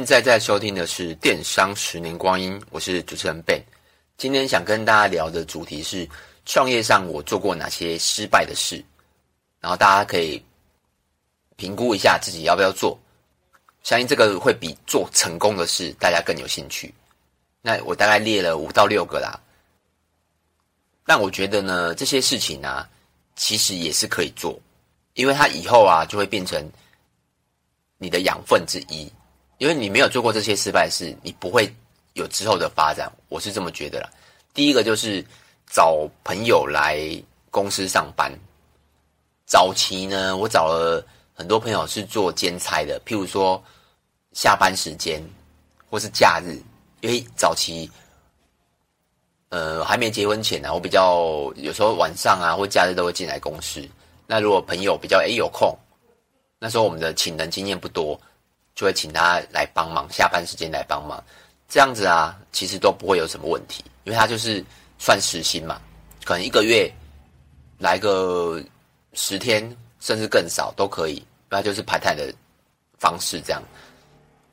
现在在收听的是《电商十年光阴》，我是主持人 Ben。今天想跟大家聊的主题是创业上我做过哪些失败的事，然后大家可以评估一下自己要不要做。相信这个会比做成功的事大家更有兴趣。那我大概列了五到六个啦，但我觉得呢，这些事情啊，其实也是可以做，因为它以后啊就会变成你的养分之一。因为你没有做过这些失败事，你不会有之后的发展。我是这么觉得啦。第一个就是找朋友来公司上班。早期呢，我找了很多朋友是做兼差的，譬如说下班时间或是假日。因为早期，呃，还没结婚前呢，我比较有时候晚上啊或假日都会进来公司。那如果朋友比较诶有空，那时候我们的请人经验不多。就会请他来帮忙，下班时间来帮忙，这样子啊，其实都不会有什么问题，因为他就是算时薪嘛，可能一个月来个十天，甚至更少都可以，那就是排碳的方式这样。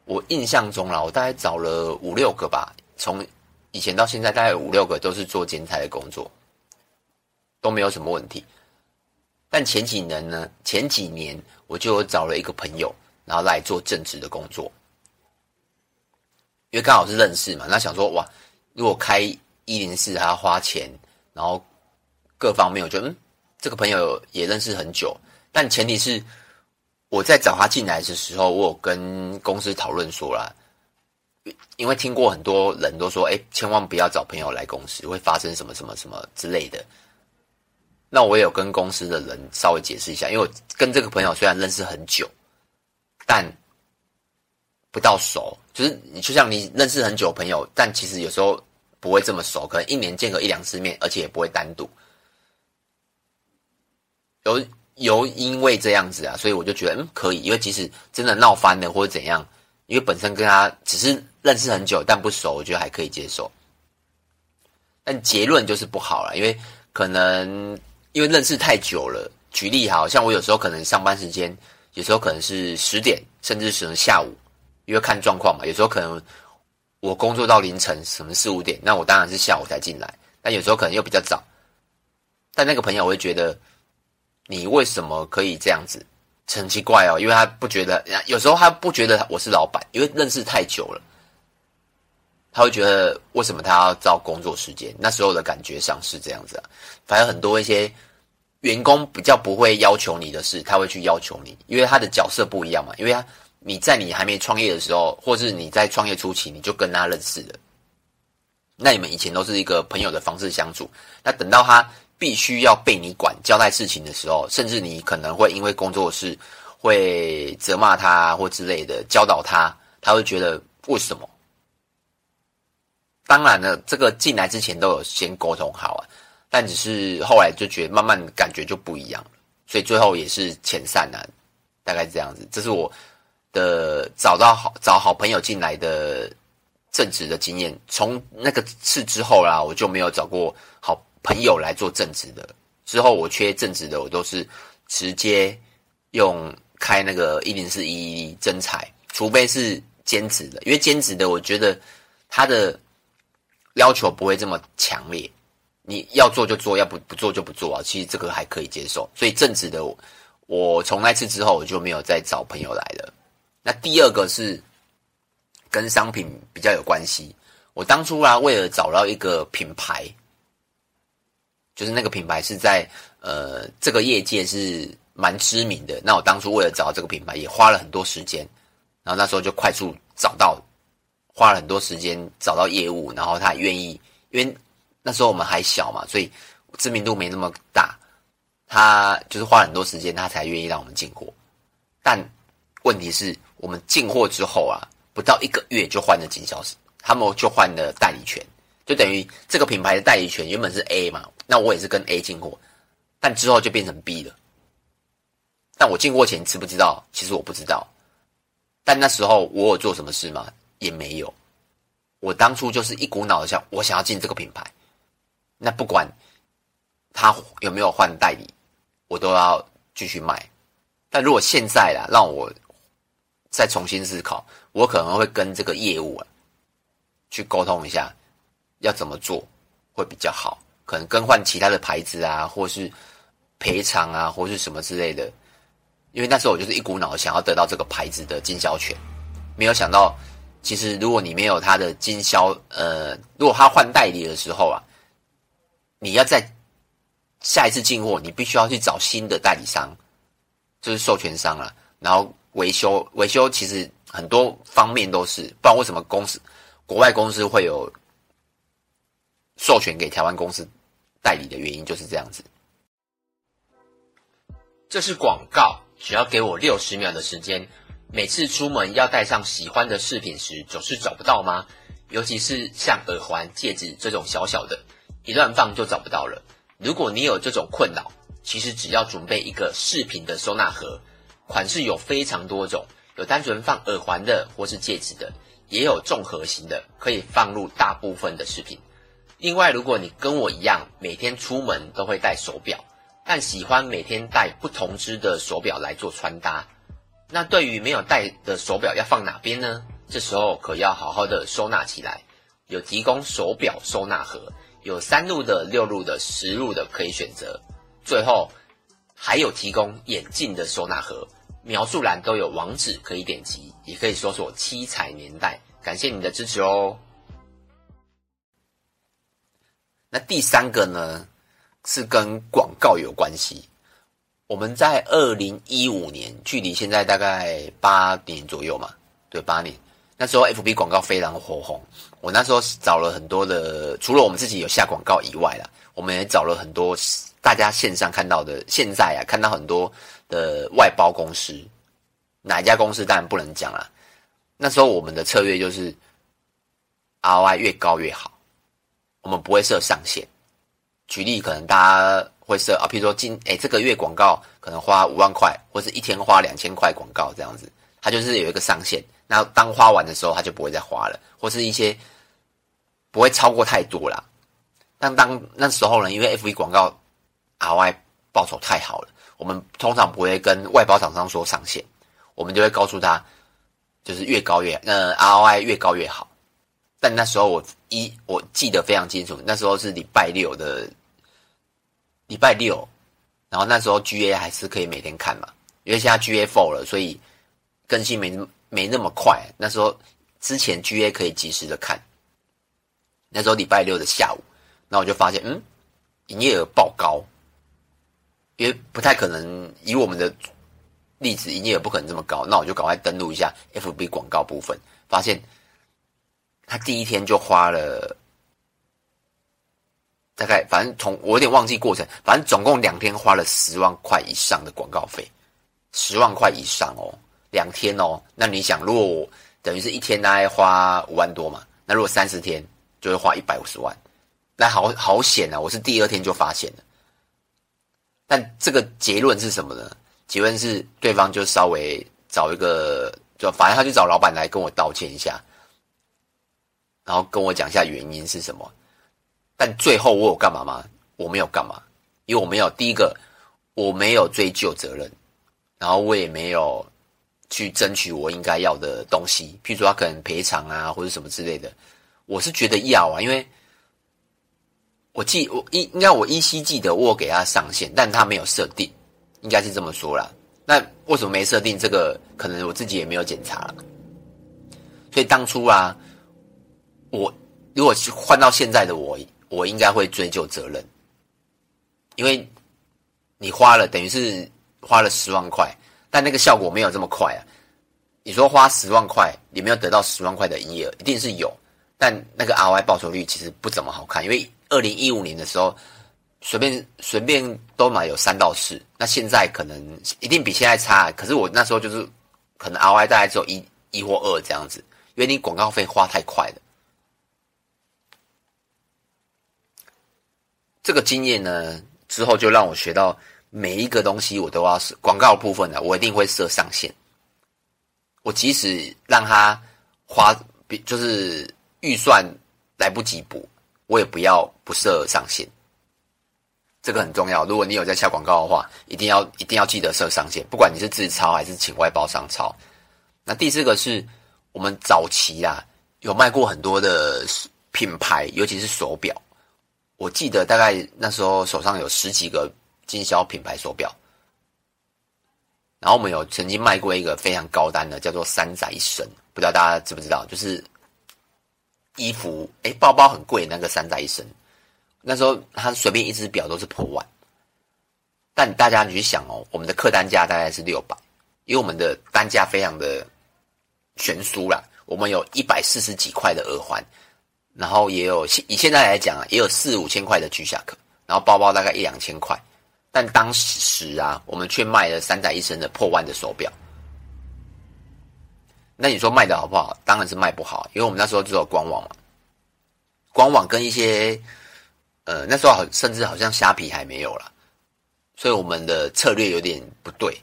我印象中啦，我大概找了五六个吧，从以前到现在，大概五六个都是做兼差的工作，都没有什么问题。但前几年呢，前几年我就找了一个朋友。然后来做正职的工作，因为刚好是认识嘛，那想说哇，如果开一零四还要花钱，然后各方面，我觉得嗯，这个朋友也认识很久，但前提是我在找他进来的时候，我有跟公司讨论说啦，因为听过很多人都说，哎，千万不要找朋友来公司，会发生什么什么什么之类的。那我也有跟公司的人稍微解释一下，因为我跟这个朋友虽然认识很久。但不到熟，就是你就像你认识很久朋友，但其实有时候不会这么熟，可能一年见个一两次面，而且也不会单独。有有因为这样子啊，所以我就觉得嗯可以，因为即使真的闹翻了或者怎样，因为本身跟他只是认识很久但不熟，我觉得还可以接受。但结论就是不好了，因为可能因为认识太久了。举例好像我有时候可能上班时间。有时候可能是十点，甚至是下午，因为看状况嘛。有时候可能我工作到凌晨，什么四五点，那我当然是下午才进来。但有时候可能又比较早。但那个朋友会觉得，你为什么可以这样子？很奇怪哦，因为他不觉得，有时候他不觉得我是老板，因为认识太久了，他会觉得为什么他要照工作时间？那时候的感觉上是这样子啊。反正很多一些。员工比较不会要求你的事，他会去要求你，因为他的角色不一样嘛。因为他你在你还没创业的时候，或是你在创业初期，你就跟他认识了，那你们以前都是一个朋友的方式相处。那等到他必须要被你管交代事情的时候，甚至你可能会因为工作室会责骂他或之类的教导他，他会觉得为什么？当然了，这个进来之前都有先沟通好啊。但只是后来就觉得慢慢感觉就不一样，所以最后也是遣散了，大概是这样子。这是我的找到好找好朋友进来的正职的经验。从那个次之后啦，我就没有找过好朋友来做正职的。之后我缺正职的，我都是直接用开那个一零四一一一征才，除非是兼职的，因为兼职的我觉得他的要求不会这么强烈。你要做就做，要不不做就不做啊。其实这个还可以接受。所以正直的我，我从那次之后我就没有再找朋友来了。那第二个是跟商品比较有关系。我当初啊，为了找到一个品牌，就是那个品牌是在呃这个业界是蛮知名的。那我当初为了找到这个品牌，也花了很多时间。然后那时候就快速找到，花了很多时间找到业务，然后他愿意，因为。那时候我们还小嘛，所以知名度没那么大。他就是花很多时间，他才愿意让我们进货。但问题是我们进货之后啊，不到一个月就换了经销商，他们就换了代理权，就等于这个品牌的代理权原本是 A 嘛，那我也是跟 A 进货，但之后就变成 B 了。但我进货前知不知道？其实我不知道。但那时候我有做什么事吗？也没有。我当初就是一股脑的想，我想要进这个品牌。那不管他有没有换代理，我都要继续卖。但如果现在啦，让我再重新思考，我可能会跟这个业务啊去沟通一下，要怎么做会比较好，可能更换其他的牌子啊，或是赔偿啊，或是什么之类的。因为那时候我就是一股脑想要得到这个牌子的经销权，没有想到，其实如果你没有他的经销，呃，如果他换代理的时候啊，你要在下一次进货，你必须要去找新的代理商，就是授权商了。然后维修，维修其实很多方面都是，不然为什么公司国外公司会有授权给台湾公司代理的原因就是这样子。这是广告。只要给我六十秒的时间，每次出门要带上喜欢的饰品时，总是找不到吗？尤其是像耳环、戒指这种小小的，一乱放就找不到了。如果你有这种困扰，其实只要准备一个饰品的收纳盒，款式有非常多种，有单纯放耳环的或是戒指的，也有综合型的，可以放入大部分的饰品。另外，如果你跟我一样，每天出门都会戴手表。但喜欢每天戴不同支的手表来做穿搭，那对于没有戴的手表要放哪边呢？这时候可要好好的收纳起来。有提供手表收纳盒，有三路的、六路的、十路的可以选择。最后还有提供眼镜的收纳盒，描述栏都有网址可以点击，也可以搜索七彩年代。感谢你的支持哦。那第三个呢？是跟广告有关系。我们在二零一五年，距离现在大概八年左右嘛，对，八年。那时候 FB 广告非常火红。我那时候找了很多的，除了我们自己有下广告以外啦，我们也找了很多大家线上看到的，现在啊看到很多的外包公司，哪一家公司当然不能讲啦。那时候我们的策略就是 ROI 越高越好，我们不会设上限。举例，可能大家会设啊，譬如说今诶这个月广告可能花五万块，或是一天花两千块广告这样子，它就是有一个上限。那当花完的时候，它就不会再花了，或是一些不会超过太多啦。但当那时候呢，因为 F 一广告 ROI 报酬太好了，我们通常不会跟外包厂商说上限，我们就会告诉他，就是越高越呃 ROI 越高越好。但那时候我一我记得非常清楚，那时候是礼拜六的礼拜六，然后那时候 GA 还是可以每天看嘛，因为现在 GA four 了，所以更新没没那么快。那时候之前 GA 可以及时的看，那时候礼拜六的下午，那我就发现，嗯，营业额爆高，因为不太可能以我们的例子，营业额不可能这么高，那我就赶快登录一下 FB 广告部分，发现。他第一天就花了大概，反正从我有点忘记过程，反正总共两天花了十万块以上的广告费，十万块以上哦，两天哦。那你想，如果我等于是一天大概花五万多嘛，那如果三十天就会花一百五十万，那好好险啊！我是第二天就发现了，但这个结论是什么呢？结论是对方就稍微找一个，就反正他就找老板来跟我道歉一下。然后跟我讲一下原因是什么，但最后我有干嘛吗？我没有干嘛，因为我没有第一个，我没有追究责任，然后我也没有去争取我应该要的东西，譬如说他可能赔偿啊或者什么之类的，我是觉得要啊，因为我记我依应该我依稀记得我给他上限，但他没有设定，应该是这么说啦。那为什么没设定这个？可能我自己也没有检查了，所以当初啊。我如果是换到现在的我，我应该会追究责任，因为你花了等于是花了十万块，但那个效果没有这么快啊。你说花十万块，你没有得到十万块的营业额，一定是有，但那个 ROI 报酬率其实不怎么好看，因为二零一五年的时候，随便随便都买有三到四，那现在可能一定比现在差，可是我那时候就是可能 ROI 大概只有一一或二这样子，因为你广告费花太快了。这个经验呢，之后就让我学到每一个东西我都要设广告部分的，我一定会设上限。我即使让他花，就是预算来不及补，我也不要不设上限。这个很重要。如果你有在下广告的话，一定要一定要记得设上限，不管你是自抄还是请外包商抄。那第四个是我们早期啊有卖过很多的品牌，尤其是手表。我记得大概那时候手上有十几个经销品牌手表，然后我们有曾经卖过一个非常高单的，叫做三宅一生，不知道大家知不知道？就是衣服诶，包包很贵那个三宅一生，那时候他随便一只表都是破万。但大家你去想哦，我们的客单价大概是六百，因为我们的单价非常的悬殊啦。我们有一百四十几块的耳环，然后也有以现在来讲啊，也有四五千块的居下客，然后包包大概一两千块。但当时啊，我们却卖了三宅一生的破万的手表。那你说卖的好不好？当然是卖不好，因为我们那时候只有官网嘛，官网跟一些呃那时候好甚至好像虾皮还没有了。所以我们的策略有点不对，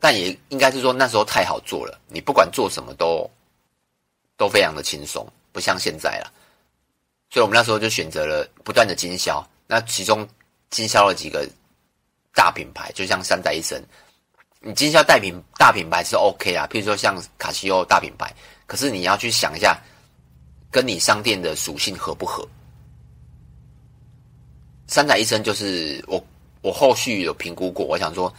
但也应该是说那时候太好做了，你不管做什么都都非常的轻松，不像现在了。所以我们那时候就选择了不断的经销，那其中经销了几个大品牌，就像三宅一生，你经销大品大品牌是 OK 啊，譬如说像卡西欧大品牌，可是你要去想一下，跟你商店的属性合不合？三宅一生就是我。我后续有评估过，我想说，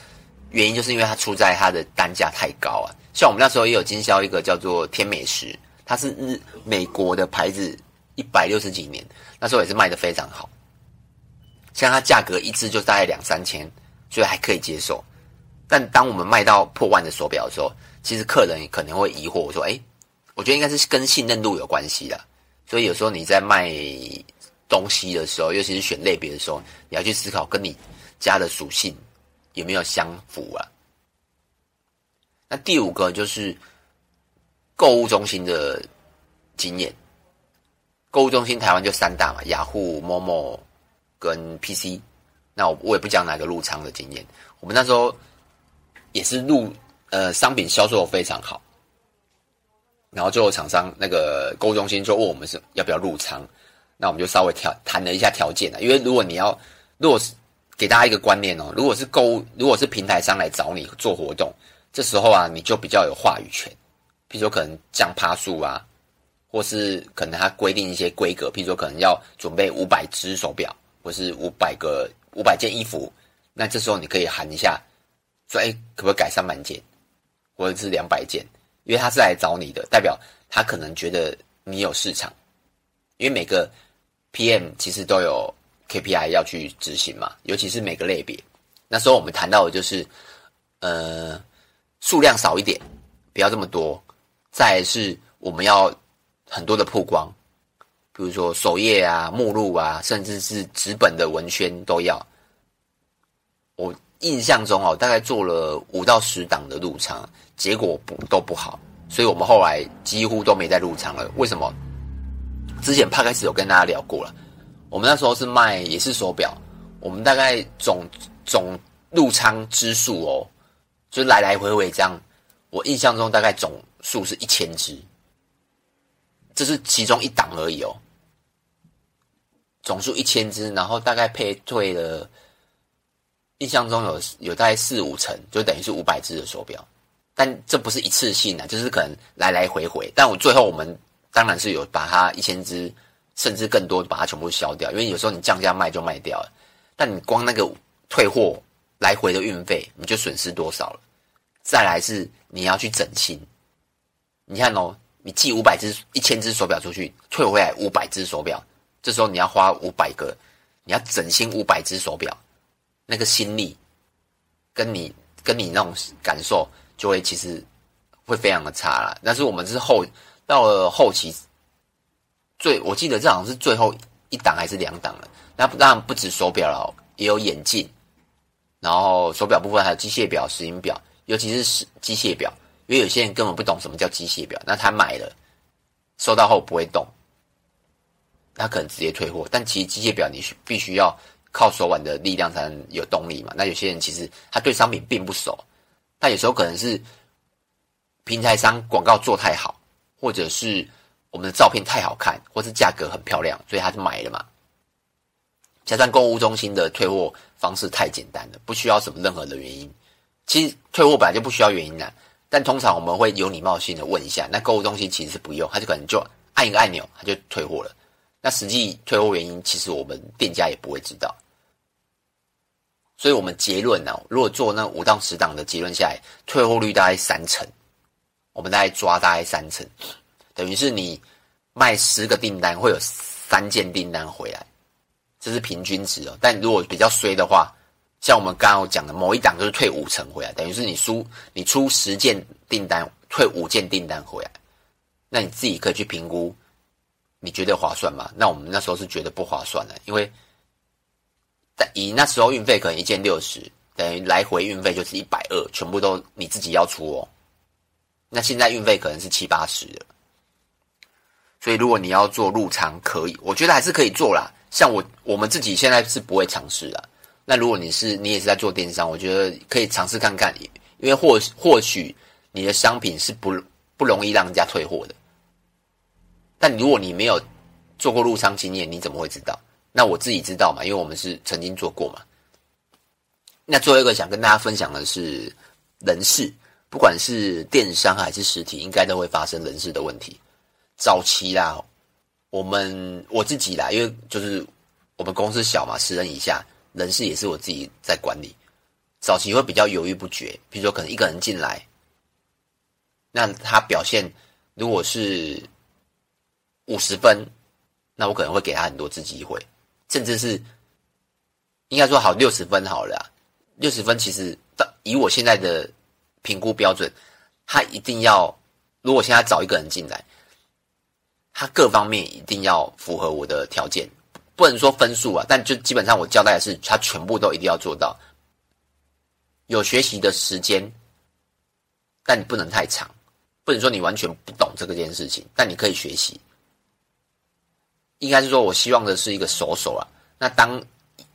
原因就是因为它出在它的单价太高啊。像我们那时候也有经销一个叫做天美时，它是日美国的牌子，一百六十几年，那时候也是卖的非常好。像它价格一支就大概两三千，所以还可以接受。但当我们卖到破万的手表的时候，其实客人可能会疑惑，我说：“哎，我觉得应该是跟信任度有关系的。”所以有时候你在卖东西的时候，尤其是选类别的时候，你要去思考跟你。家的属性有没有相符啊？那第五个就是购物中心的经验。购物中心台湾就三大嘛，雅虎、某某跟 PC。那我我也不讲哪个入仓的经验。我们那时候也是入呃商品销售非常好，然后最后厂商那个购物中心就问我们是要不要入仓，那我们就稍微调谈了一下条件啊，因为如果你要如果是给大家一个观念哦，如果是购物，如果是平台商来找你做活动，这时候啊，你就比较有话语权。譬如说，可能降趴数啊，或是可能他规定一些规格，譬如说，可能要准备五百只手表，或是五百个五百件衣服，那这时候你可以喊一下，说：“哎，可不可以改三百件，或者是两百件？”因为他是来找你的，代表他可能觉得你有市场。因为每个 PM 其实都有。KPI 要去执行嘛，尤其是每个类别。那时候我们谈到的就是，呃，数量少一点，不要这么多。再是我们要很多的曝光，比如说首页啊、目录啊，甚至是纸本的文宣都要。我印象中哦，大概做了五到十档的入仓，结果不都不好，所以我们后来几乎都没再入仓了。为什么？之前 Podcast 有跟大家聊过了。我们那时候是卖也是手表，我们大概总总入仓支数哦，就来来回回这样，我印象中大概总数是一千只，这是其中一档而已哦。总数一千只，然后大概配对了，印象中有有大概四五成，就等于是五百只的手表，但这不是一次性的，就是可能来来回回。但我最后我们当然是有把它一千只。甚至更多把它全部消掉，因为有时候你降价卖就卖掉了，但你光那个退货来回的运费，你就损失多少了？再来是你要去整新，你看哦，你寄五百只、一千只手表出去，退回来五百只手表，这时候你要花五百个，你要整新五百只手表，那个心力跟你跟你那种感受，就会其实会非常的差了。但是我们是后到了后期。最我记得这好像是最后一档还是两档了。那当然不止手表了，也有眼镜，然后手表部分还有机械表、石英表，尤其是机械表，因为有些人根本不懂什么叫机械表，那他买了收到后不会动，他可能直接退货。但其实机械表你必须要靠手腕的力量才能有动力嘛。那有些人其实他对商品并不熟，他有时候可能是平台商广告做太好，或者是。我们的照片太好看，或是价格很漂亮，所以他就买了嘛。加上购物中心的退货方式太简单了，不需要什么任何的原因。其实退货本来就不需要原因的，但通常我们会有礼貌性的问一下，那购物中心其实是不用，他就可能就按一个按钮，他就退货了。那实际退货原因，其实我们店家也不会知道。所以我们结论呢、如果做那五档十档的结论下来，退货率大概三成，我们大概抓大概三成，等于是你卖十个订单会有三件订单回来，这是平均值哦。但如果比较衰的话，像我们刚刚讲的某一档就是退五成回来，等于是你输你出十件订单，退五件订单回来，那你自己可以去评估，你觉得划算吗？那我们那时候是觉得不划算的，因为但以那时候运费可能一件六十，等于来回运费就是一百二，全部都你自己要出哦。那现在运费可能是七八十了，所以如果你要做入仓，可以，我觉得还是可以做啦。像我我们自己现在是不会尝试的。那如果你是你也是在做电商，我觉得可以尝试看看，因为或或许你的商品是不不容易让人家退货的。但如果你没有做过入仓经验，你怎么会知道？那我自己知道嘛，因为我们是曾经做过嘛。那最后一个想跟大家分享的是人事，不管是电商还是实体，应该都会发生人事的问题。早期啦，我们我自己啦，因为就是我们公司小嘛，十人以下。人事也是我自己在管理，早期会比较犹豫不决，比如说可能一个人进来，那他表现如果是五十分，那我可能会给他很多次机会，甚至是应该说好六十分好了啊，六十分其实到以我现在的评估标准，他一定要如果现在找一个人进来，他各方面一定要符合我的条件。不能说分数啊，但就基本上我交代的是，他全部都一定要做到。有学习的时间，但你不能太长，不能说你完全不懂这个件事情，但你可以学习。应该是说，我希望的是一个熟手啊。那当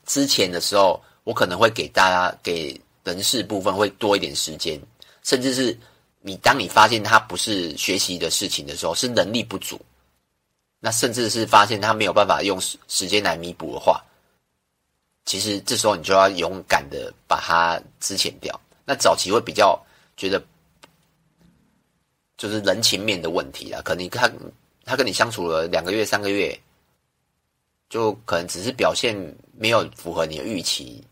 之前的时候，我可能会给大家给人事部分会多一点时间，甚至是你当你发现他不是学习的事情的时候，是能力不足。那甚至是发现他没有办法用时时间来弥补的话，其实这时候你就要勇敢的把它资遣掉。那早期会比较觉得，就是人情面的问题啊，可能他他跟你相处了两个月、三个月，就可能只是表现没有符合你的预期，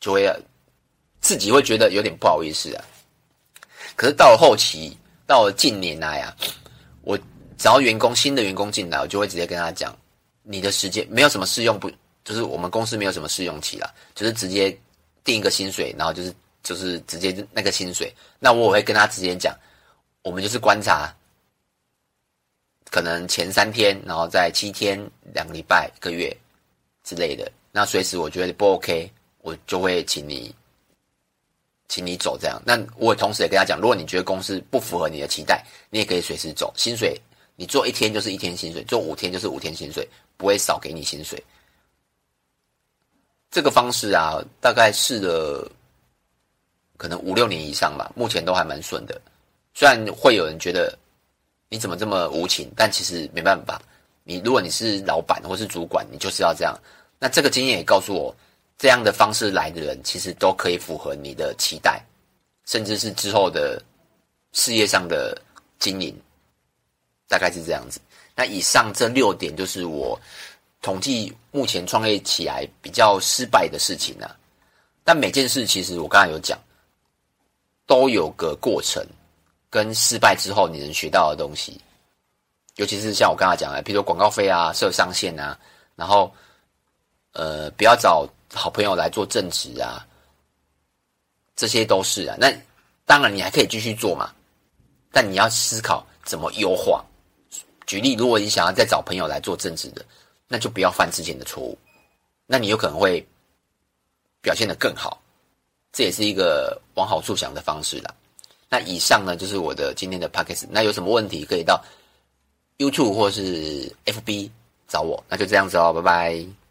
就会自己会觉得有点不好意思啊。可是到了后期，到了近年来啊，我。只要员工新的员工进来，我就会直接跟他讲，你的时间没有什么试用不，就是我们公司没有什么试用期啦，就是直接定一个薪水，然后就是就是直接那个薪水。那我会跟他直接讲，我们就是观察，可能前三天，然后在七天、两个礼拜、一个月之类的。那随时我觉得不 OK，我就会请你，请你走这样。那我同时也跟他讲，如果你觉得公司不符合你的期待，你也可以随时走，薪水。你做一天就是一天薪水，做五天就是五天薪水，不会少给你薪水。这个方式啊，大概试了可能五六年以上吧，目前都还蛮顺的。虽然会有人觉得你怎么这么无情，但其实没办法。你如果你是老板或是主管，你就是要这样。那这个经验也告诉我，这样的方式来的人，其实都可以符合你的期待，甚至是之后的事业上的经营。大概是这样子。那以上这六点就是我统计目前创业起来比较失败的事情啊。但每件事其实我刚才有讲，都有个过程，跟失败之后你能学到的东西。尤其是像我刚才讲的，比如说广告费啊、设上限啊，然后呃不要找好朋友来做正职啊，这些都是啊。那当然你还可以继续做嘛，但你要思考怎么优化。举例，如果你想要再找朋友来做正职的，那就不要犯之前的错误，那你有可能会表现得更好，这也是一个往好处想的方式啦。那以上呢，就是我的今天的 podcast，那有什么问题可以到 YouTube 或是 FB 找我，那就这样子哦，拜拜。